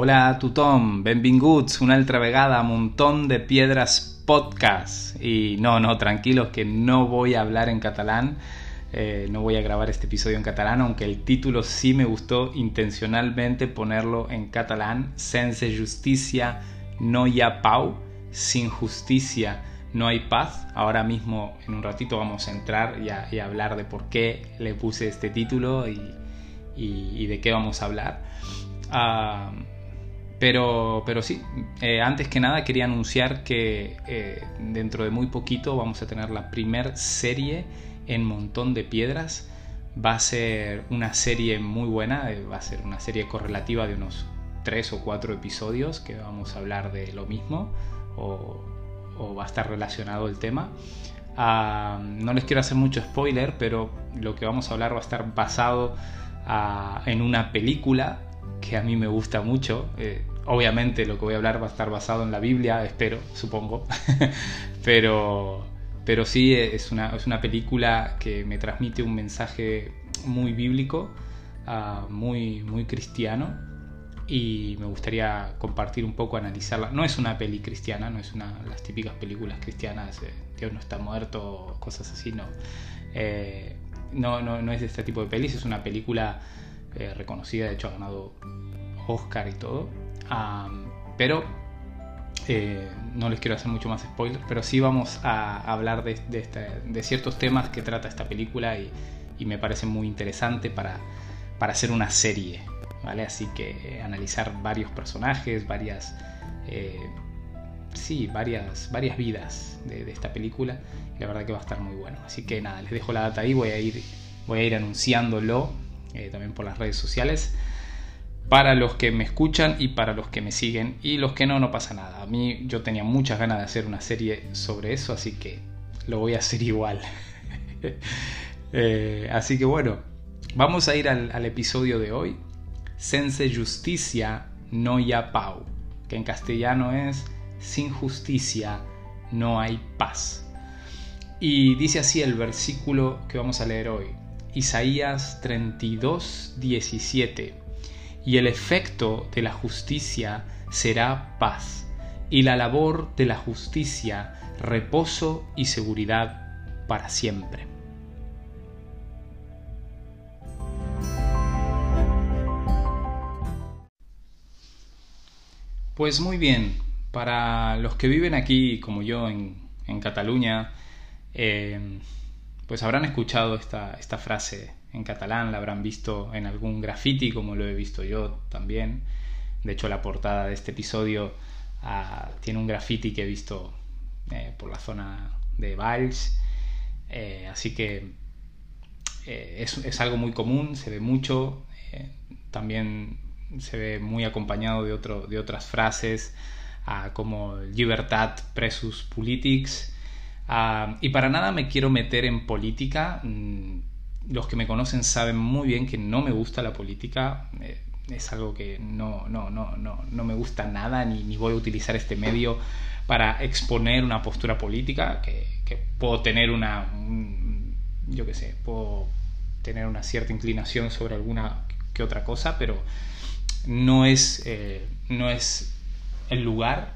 Hola a tothom, benvinguts una altra vegada Montón de Piedras Podcast. Y no, no, tranquilos que no voy a hablar en catalán, eh, no voy a grabar este episodio en catalán, aunque el título sí me gustó intencionalmente ponerlo en catalán. Sense justicia no hay pau, sin justicia no hay paz. Ahora mismo, en un ratito, vamos a entrar y a, hablar de por qué le puse este título y, y, de qué vamos a hablar. Ah, pero, pero sí, eh, antes que nada quería anunciar que eh, dentro de muy poquito vamos a tener la primer serie en Montón de Piedras. Va a ser una serie muy buena, eh, va a ser una serie correlativa de unos tres o cuatro episodios que vamos a hablar de lo mismo o, va a estar relacionado el tema. Ah, no les quiero hacer mucho spoiler, pero lo que vamos a hablar va a estar basado ah, en una película que a mí me gusta mucho. Eh, obviamente lo que voy a hablar va a estar basado en la Biblia, espero, supongo. pero, pero sí es una, es una película que me transmite un mensaje muy bíblico, ah, muy, muy cristiano. Y me gustaría compartir un poco, analizarla. No es una peli cristiana, no es una las típicas películas cristianas, Dios no está muerto, cosas así, no. Eh, no, no, no es de este tipo de pelis, es una película eh, reconocida, de hecho ha ganado Oscar y todo. pero eh, no les quiero hacer mucho más spoilers, pero sí vamos a hablar de, ciertos temas que trata esta película y, me parece muy interesante para, hacer una serie, ¿vale? Así que eh, analizar varios personajes, varias... sí, varias, varias vidas de, esta película la verdad que va a estar muy bueno. Así que nada, les dejo la data ahí, voy a ir, voy a ir anunciándolo eh, también por las redes sociales. Para los que me escuchan y para los que me siguen y los que no, no pasa nada. A mí yo tenía muchas ganas de hacer una serie sobre eso, así que lo voy a hacer igual. Eh, así que bueno, vamos a ir al, episodio de hoy. Sense justicia no ya pau, que en castellano es sin justicia no hay paz. Y dice así el versículo que vamos a leer hoy. Isaías 32, 17. Y el efecto de la justicia será paz, y la labor de la justicia reposo y seguridad para siempre. Pues muy bien, para los que viven aquí como yo en, Cataluña, eh, pues habrán escuchado esta, esta frase en catalán, la habrán visto en algún graffiti como lo he visto yo también. De hecho, la portada de este episodio ah, tiene un graffiti que he visto eh, por la zona de Valls. Eh, así que eh, es, algo muy común, se ve mucho. también se ve muy acompañado de, de otras frases ah, como libertad presus politics Ah, y para nada me quiero meter en política. Mm, los que me conocen saben muy bien que no me gusta la política. Eh, es algo que no, no, no, no, no me gusta nada, ni, ni, voy a utilizar este medio para exponer una postura política, que, que puedo tener una, yo qué sé, puedo tener una cierta inclinación sobre alguna que otra cosa, pero no es, eh, no es el lugar,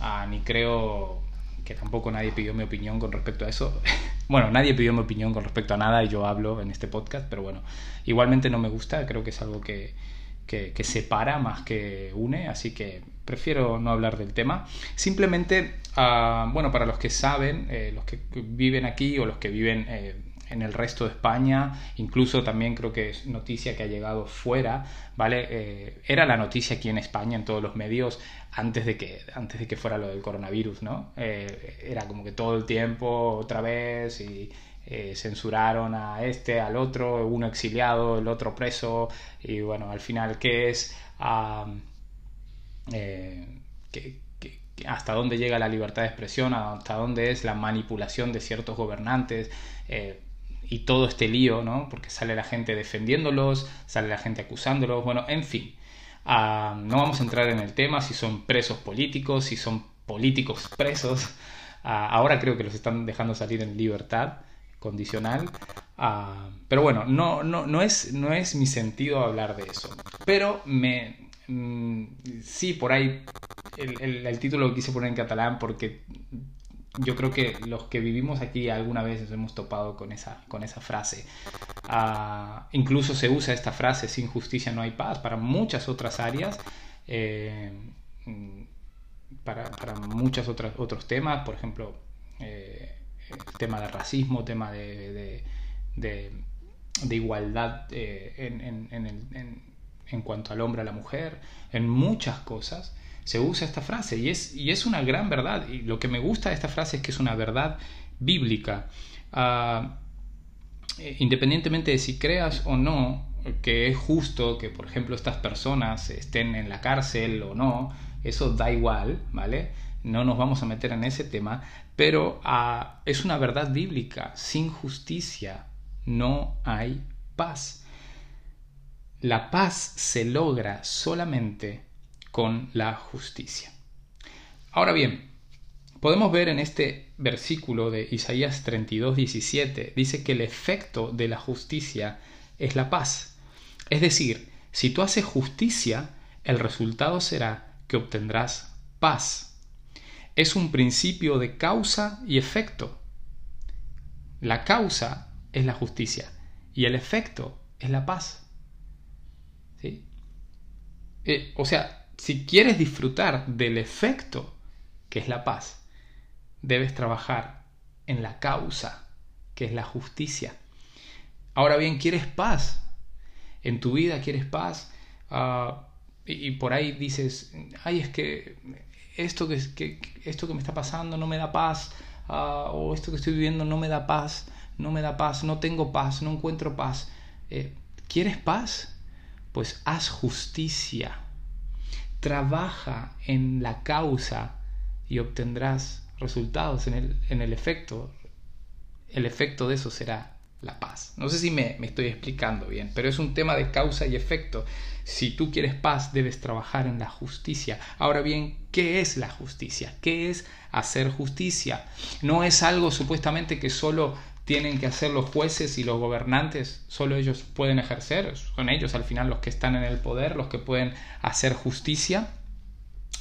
ah, ni creo que tampoco nadie pidió mi opinión con respecto a eso. bueno, nadie pidió mi opinión con respecto a nada y yo hablo en este podcast, pero bueno, igualmente no me gusta, creo que es algo que, que, separa más que une, así que prefiero no hablar del tema. Simplemente, ah, bueno, para los que saben, eh, los que viven aquí o los que viven... Eh, en el resto de España, incluso también creo que es noticia que ha llegado fuera, ¿vale? Eh, era la noticia aquí en España, en todos los medios, antes de que, antes de que fuera lo del coronavirus, ¿no? Eh, era como que todo el tiempo, otra vez, y eh, censuraron a este, al otro, uno exiliado, el otro preso, y bueno, al final, ¿qué es? hasta dónde llega la libertad de expresión, hasta dónde es la manipulación de ciertos gobernantes, y todo este lío, ¿no? Porque sale la gente defendiéndolos, sale la gente acusándolos, bueno, en fin. Ah, no vamos a entrar en el tema si son presos políticos, si son políticos presos. Ah, ahora creo que los están dejando salir en libertad condicional. Ah, pero bueno, no, no, no, es, no es mi sentido hablar de eso. Pero me, mm, sí, por ahí el, título lo quise poner en catalán porque yo creo que los que vivimos aquí alguna vez nos hemos topado con esa, con esa frase. Ah, incluso se usa esta frase, sin justicia no hay paz, para muchas otras áreas, eh, para, para muchos otros temas, por ejemplo, eh, el tema de racismo, tema de, de, igualdad eh, en, en, cuanto al hombre a la mujer, en muchas cosas se usa esta frase y es, y es una gran verdad. Y lo que me gusta de esta frase es que es una verdad bíblica. Ah, eh, independientemente de si creas o no que es justo que, por ejemplo, estas personas estén en la cárcel o no, eso da igual, ¿vale? No nos vamos a meter en ese tema, pero ah, es una verdad bíblica. Sin justicia no hay paz. La paz se logra solamente con la justicia. Ahora bien, podemos ver en este versículo de Isaías 32, 17, dice que el efecto de la justicia es la paz. Es decir, si tú haces justicia, el resultado será que obtendrás paz. Es un principio de causa y efecto. La causa es la justicia y el efecto es la paz. ¿Sí? Eh, o sea, si quieres disfrutar del efecto que es la paz, debes trabajar en la causa que es la justicia. Ahora bien, ¿quieres paz? En tu vida quieres paz ah, y, por ahí dices, ay, es que esto que, esto que me está pasando no me da paz ah, o esto que estoy viviendo no me da paz, no me da paz, no tengo paz, no encuentro paz. Eh, ¿Quieres paz? Pues haz justicia trabaja en la causa y obtendrás resultados en el, en el efecto. El efecto de eso será la paz. No sé si me, me, estoy explicando bien, pero es un tema de causa y efecto. Si tú quieres paz, debes trabajar en la justicia. Ahora bien, ¿qué es la justicia? ¿Qué es hacer justicia? No es algo supuestamente que solo tienen que hacer los jueces y los gobernantes, solo ellos pueden ejercer, son ellos al final los que están en el poder, los que pueden hacer justicia.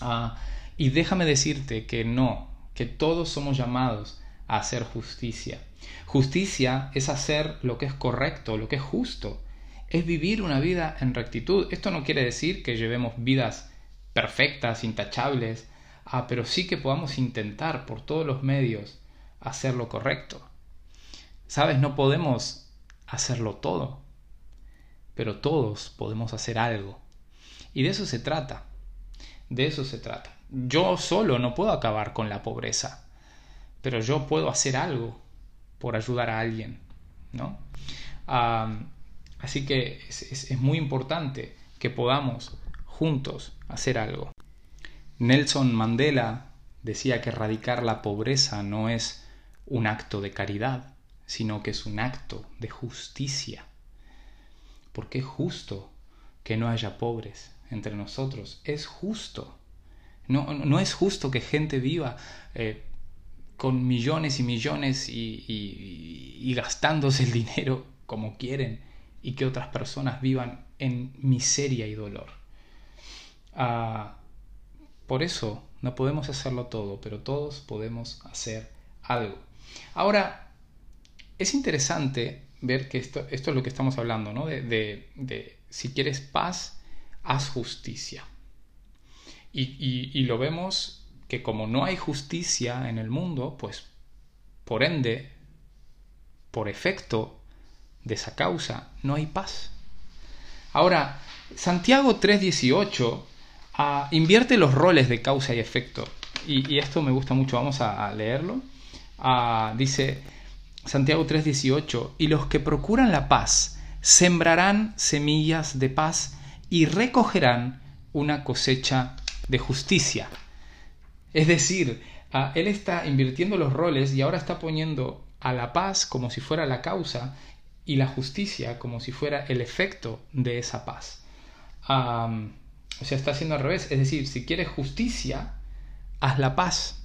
Ah, y déjame decirte que no, que todos somos llamados a hacer justicia. Justicia es hacer lo que es correcto, lo que es justo, es vivir una vida en rectitud. Esto no quiere decir que llevemos vidas perfectas, intachables, ah, pero sí que podamos intentar por todos los medios hacer lo correcto. Sabes, no podemos hacerlo todo, pero todos podemos hacer algo. Y de eso se trata. De eso se trata. Yo solo no puedo acabar con la pobreza, pero yo puedo hacer algo por ayudar a alguien, ¿no? así que es muy importante que podamos juntos hacer algo. Nelson Mandela decía que erradicar la pobreza no es un acto de caridad, sino que es un acto de justicia. Porque es justo que no haya pobres entre nosotros. Es justo. No, no es justo que gente viva eh, con millones y millones y, gastándose el dinero como quieren y que otras personas vivan en miseria y dolor. Ah, por eso no podemos hacerlo todo, pero todos podemos hacer algo. Ahora, es interesante ver que esto, es lo que estamos hablando, ¿no? De, si quieres paz, haz justicia. Y, lo vemos que como no hay justicia en el mundo, pues por ende, por efecto de esa causa, no hay paz. Ahora, Santiago 3.18 ah, invierte los roles de causa y efecto. Y, esto me gusta mucho, vamos a, leerlo. Ah, dice, Santiago 3:18, y los que procuran la paz sembrarán semillas de paz y recogerán una cosecha de justicia. Es decir, ah, él está invirtiendo los roles y ahora está poniendo a la paz como si fuera la causa y la justicia como si fuera el efecto de esa paz. o sea, está haciendo al revés. Es decir, si quieres justicia, haz la paz.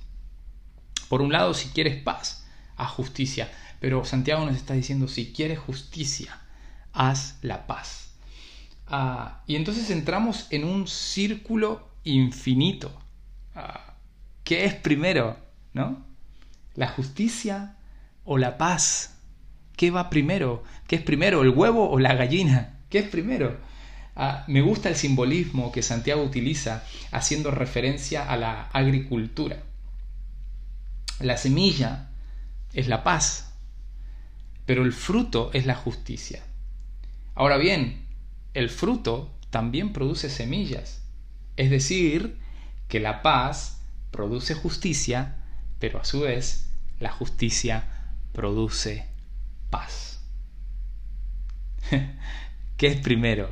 Por un lado, si quieres paz, haz justicia. Pero Santiago nos está diciendo, si quieres justicia, haz la paz. Ah, y entonces entramos en un círculo infinito. Ah, ¿Qué es primero? ¿No? ¿La justicia o la paz? ¿Qué va primero? ¿Qué es primero, el huevo o la gallina? ¿Qué es primero? Ah, me gusta el simbolismo que Santiago utiliza haciendo referencia a la agricultura. La semilla es la paz, pero el fruto es la justicia. Ahora bien, el fruto también produce semillas, es decir, que la paz produce justicia, pero a su vez la justicia produce paz. ¿Qué es primero?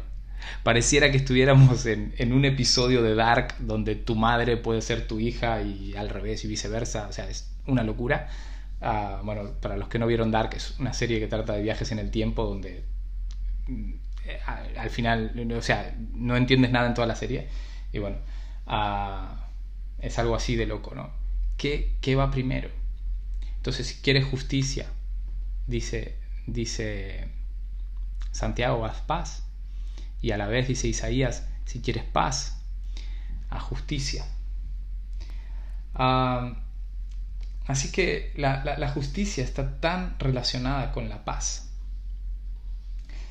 Pareciera que estuviéramos en, un episodio de Dark donde tu madre puede ser tu hija y al revés y viceversa. O sea, es una locura. Bueno, para los que no vieron Dark, es una serie que trata de viajes en el tiempo donde mm, al final, o sea, no entiendes nada en toda la serie. Y bueno, es algo así de loco, ¿no? ¿Qué, ¿Qué, va primero? Entonces, si quieres justicia, dice, dice Santiago, haz paz. Y a la vez dice Isaías, si quieres paz, a justicia. Ah, así que la, justicia está tan relacionada con la paz.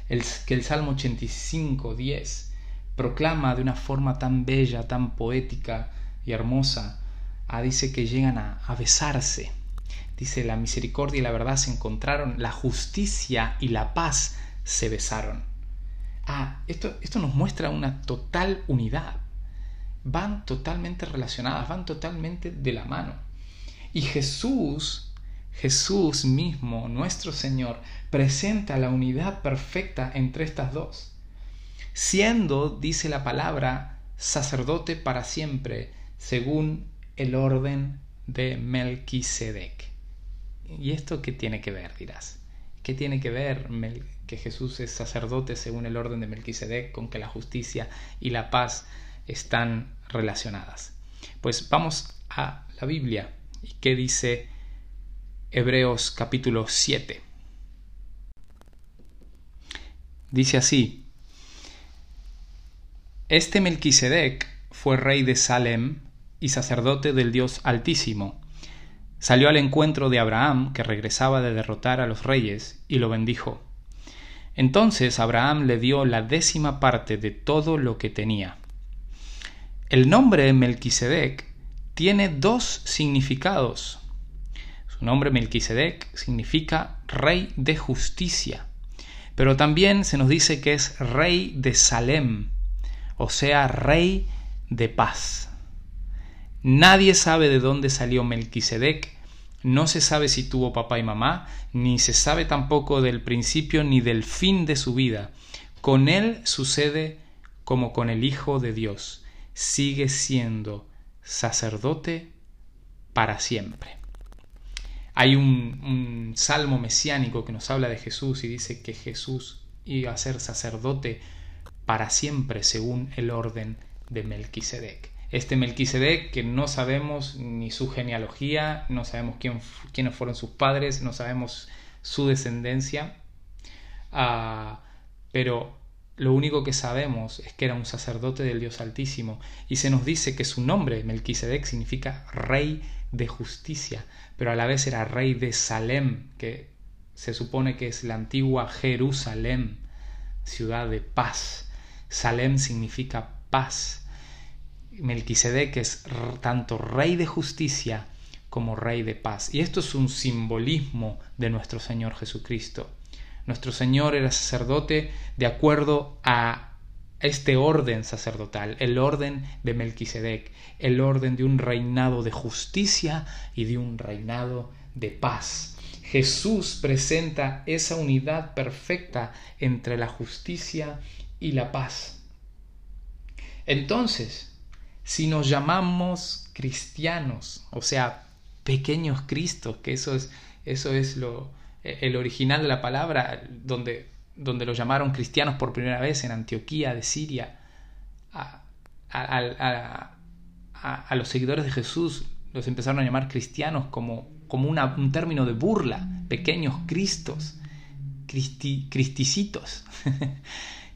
El, que el Salmo 85, 10 proclama de una forma tan bella, tan poética y hermosa, ah, dice que llegan a, a besarse. Dice, la misericordia y la verdad se encontraron, la justicia y la paz se besaron. Ah, esto, esto nos muestra una total unidad. Van totalmente relacionadas, van totalmente de la mano. Y Jesús, Jesús mismo, nuestro Señor, presenta la unidad perfecta entre estas dos. Siendo, dice la palabra, sacerdote para siempre, según el orden de Melquisedec. ¿Y esto qué tiene que ver, dirás? ¿Qué tiene que ver que Jesús es sacerdote según el orden de Melquisedec con que la justicia y la paz están relacionadas? Pues vamos a la Biblia. ¿Y qué dice Hebreos capítulo 7? Dice así: Este Melquisedec fue rey de Salem y sacerdote del Dios Altísimo Salió al encuentro de Abraham, que regresaba de derrotar a los reyes, y lo bendijo. Entonces Abraham le dio la décima parte de todo lo que tenía. El nombre Melquisedec tiene dos significados. Su nombre Melquisedec significa rey de justicia, pero también se nos dice que es rey de Salem, o sea, rey de paz. Nadie sabe de dónde salió Melquisedec, no se sabe si tuvo papá y mamá, ni se sabe tampoco del principio ni del fin de su vida. Con él sucede como con el Hijo de Dios, sigue siendo sacerdote para siempre. Hay un, un, salmo mesiánico que nos habla de Jesús y dice que Jesús iba a ser sacerdote para siempre según el orden de Melquisedec este Melquisedec, que no sabemos ni su genealogía, no sabemos quién, quiénes fueron sus padres, no sabemos su descendencia, ah, pero lo único que sabemos es que era un sacerdote del Dios Altísimo y se nos dice que su nombre, Melquisedec, significa rey de justicia, pero a la vez era rey de Salem, que se supone que es la antigua Jerusalén, ciudad de paz. Salem significa paz. Melquisedec es tanto rey de justicia como rey de paz. Y esto es un simbolismo de nuestro Señor Jesucristo. Nuestro Señor era sacerdote de acuerdo a este orden sacerdotal, el orden de Melquisedec, el orden de un reinado de justicia y de un reinado de paz. Jesús presenta esa unidad perfecta entre la justicia y la paz. Entonces, si nos llamamos cristianos, o sea, pequeños cristos, que eso es, eso es lo, el original de la palabra, donde, donde lo llamaron cristianos por primera vez en Antioquía de Siria, a, los seguidores de Jesús los empezaron a llamar cristianos como, como un término de burla, pequeños cristos, cristicitos.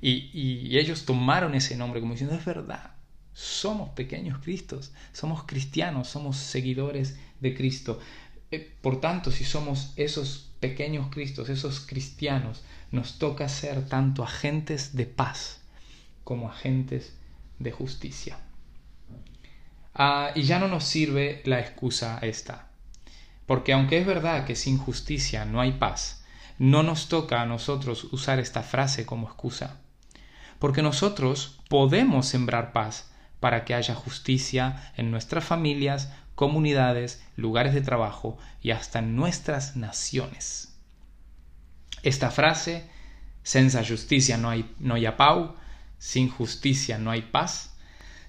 Y, y ellos tomaron ese nombre como diciendo, es verdad, somos pequeños Cristos, somos cristianos, somos seguidores de Cristo. Eh, por tanto, si somos esos pequeños Cristos, esos cristianos, nos toca ser tanto agentes de paz como agentes de justicia. Ah, y ya no nos sirve la excusa esta. Porque aunque es verdad que sin justicia no hay paz, no nos toca a nosotros usar esta frase como excusa. Porque nosotros podemos sembrar paz para que haya justicia en nuestras familias, comunidades, lugares de trabajo y hasta nuestras naciones. Esta frase, senza justicia no hay, no hay pau, sin justicia no hay paz,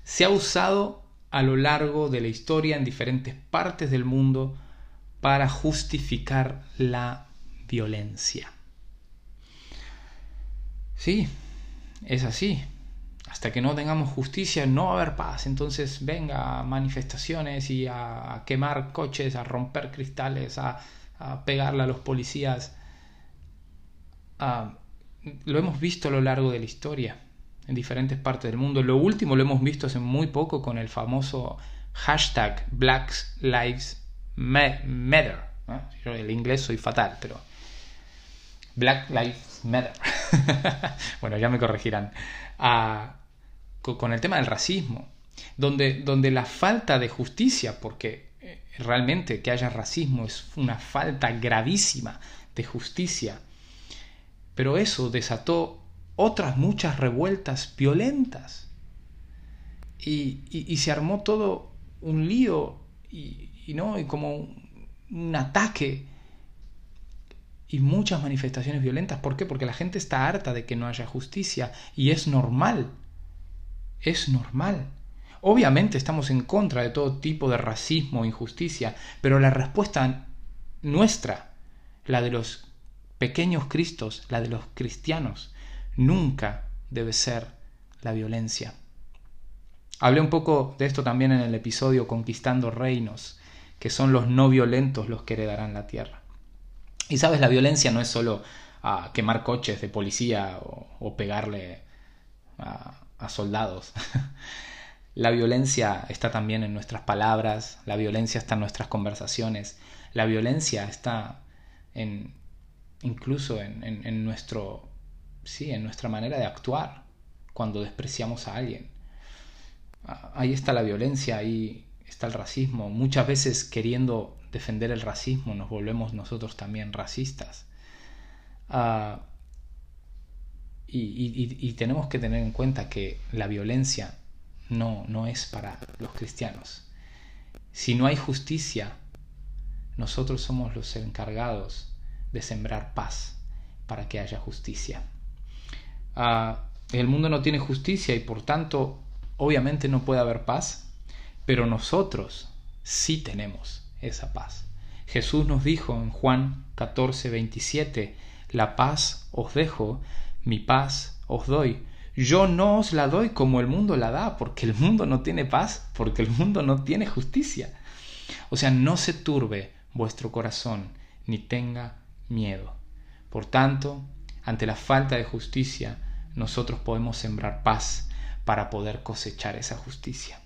se ha usado a lo largo de la historia en diferentes partes del mundo para justificar la violencia. Sí, es así. Hasta que no tengamos justicia no va a haber paz. Entonces venga a manifestaciones y a, quemar coches, a romper cristales, a, pegarle a los policías. lo hemos visto a lo largo de la historia en diferentes partes del mundo. Lo último lo hemos visto hace muy poco con el famoso hashtag Black. Yo el inglés soy fatal, pero Black Lives Matter. bueno, ya me corregirán. Ah, con el tema del racismo, donde, donde la falta de justicia, porque eh, realmente que haya racismo es una falta gravísima de justicia, pero eso desató otras muchas revueltas violentas. Y, se armó todo un lío y, ¿no? y como un, ataque y muchas manifestaciones violentas. ¿Por qué? Porque la gente está harta de que no haya justicia y es normal. Es normal. Obviamente estamos en contra de todo tipo de racismo e injusticia, pero la respuesta nuestra, la de los pequeños cristos, la de los cristianos, nunca debe ser la violencia. Hablé un poco de esto también en el episodio Conquistando Reinos, que son los no violentos los que heredarán la tierra. Y sabes, la violencia no es solo quemar coches de policía o, pegarle a, a soldados. la violencia está también en nuestras palabras, la violencia está en nuestras conversaciones, la violencia está en, incluso en, en nuestro sí, en nuestra manera de actuar cuando despreciamos a alguien. Ah, ahí está la violencia, ahí está el racismo. Muchas veces queriendo defender el racismo nos volvemos nosotros también racistas. Ah, y, tenemos que tener en cuenta que la violencia no, no es para los cristianos. Si no hay justicia, nosotros somos los encargados de sembrar paz para que haya justicia el mundo no tiene justicia y por tanto obviamente no puede haber paz, pero nosotros sí tenemos esa paz. Jesús nos dijo en Juan 14, 27, la paz os dejo, mi paz os doy. Yo no os la doy como el mundo la da, porque el mundo no tiene paz, porque el mundo no tiene justicia. O sea, no se turbe vuestro corazón, ni tenga miedo. Por tanto, ante la falta de justicia, nosotros podemos sembrar paz para poder cosechar esa justicia.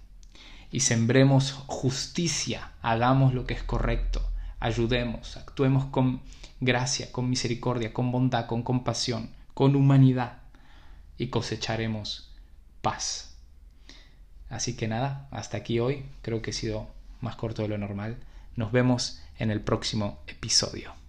Y sembremos justicia, hagamos lo que es correcto, ayudemos, actuemos con gracia, con misericordia, con bondad, con compasión, con humanidad y cosecharemos paz. Así que nada, hasta aquí hoy, creo que he sido más corto de lo normal. Nos vemos en el próximo episodio.